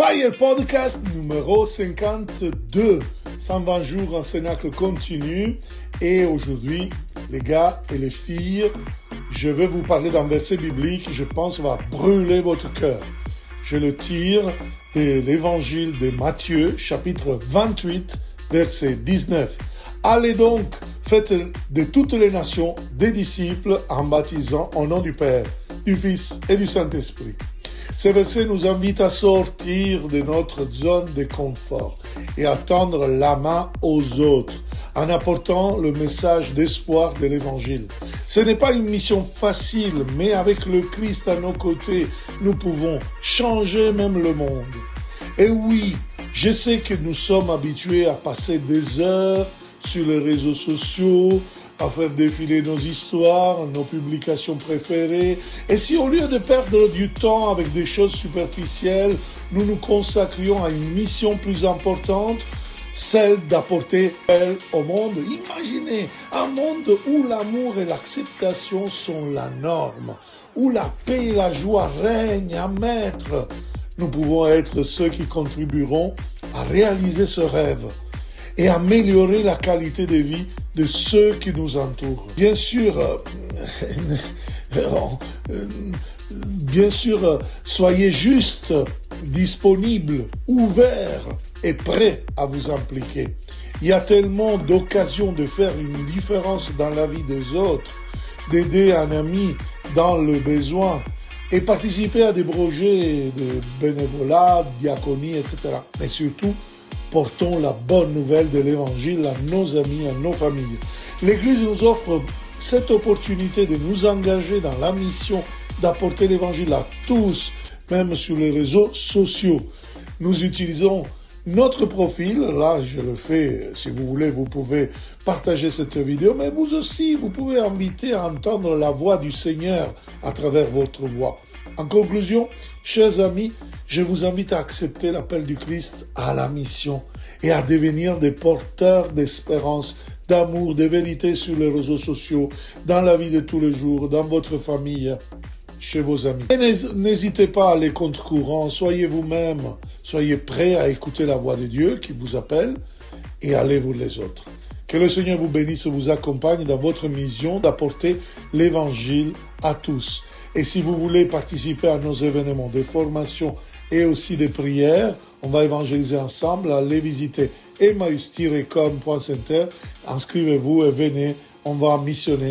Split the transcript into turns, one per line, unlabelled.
Fire Podcast numéro 52. 120 jours en Cénacle continue. Et aujourd'hui, les gars et les filles, je vais vous parler d'un verset biblique qui, je pense, va brûler votre cœur. Je le tire de l'évangile de Matthieu, chapitre 28, verset 19. Allez donc, faites de toutes les nations des disciples en baptisant au nom du Père, du Fils et du Saint-Esprit. Ce verset nous invite à sortir de notre zone de confort et à tendre la main aux autres en apportant le message d'espoir de l'Évangile. Ce n'est pas une mission facile, mais avec le Christ à nos côtés, nous pouvons changer même le monde. Et oui, je sais que nous sommes habitués à passer des heures sur les réseaux sociaux, à faire défiler nos histoires, nos publications préférées. Et si au lieu de perdre du temps avec des choses superficielles, nous nous consacrions à une mission plus importante, celle d'apporter elle au monde. Imaginez un monde où l'amour et l'acceptation sont la norme, où la paix et la joie règnent à maître. Nous pouvons être ceux qui contribueront à réaliser ce rêve et améliorer la qualité de vie de ceux qui nous entourent. Bien sûr, euh, bien sûr, soyez juste, disponible, ouvert et prêt à vous impliquer. Il y a tellement d'occasions de faire une différence dans la vie des autres, d'aider un ami dans le besoin et participer à des projets de bénévolat, diaconie, etc. Mais surtout, portons la bonne nouvelle de l'Évangile à nos amis, à nos familles. L'Église nous offre cette opportunité de nous engager dans la mission d'apporter l'Évangile à tous, même sur les réseaux sociaux. Nous utilisons notre profil, là je le fais, si vous voulez, vous pouvez partager cette vidéo, mais vous aussi, vous pouvez inviter à entendre la voix du Seigneur à travers votre voix. En conclusion, chers amis, je vous invite à accepter l'appel du Christ à la mission et à devenir des porteurs d'espérance, d'amour, de vérité sur les réseaux sociaux, dans la vie de tous les jours, dans votre famille, chez vos amis. Et n'hésitez pas à aller contre courant, soyez vous-même, soyez prêts à écouter la voix de Dieu qui vous appelle et allez-vous les autres. Que le Seigneur vous bénisse et vous accompagne dans votre mission d'apporter l'évangile à tous. Et si vous voulez participer à nos événements de formation et aussi des prières, on va évangéliser ensemble. Allez visiter emmaüs-com.center. Inscrivez-vous et venez, on va missionner.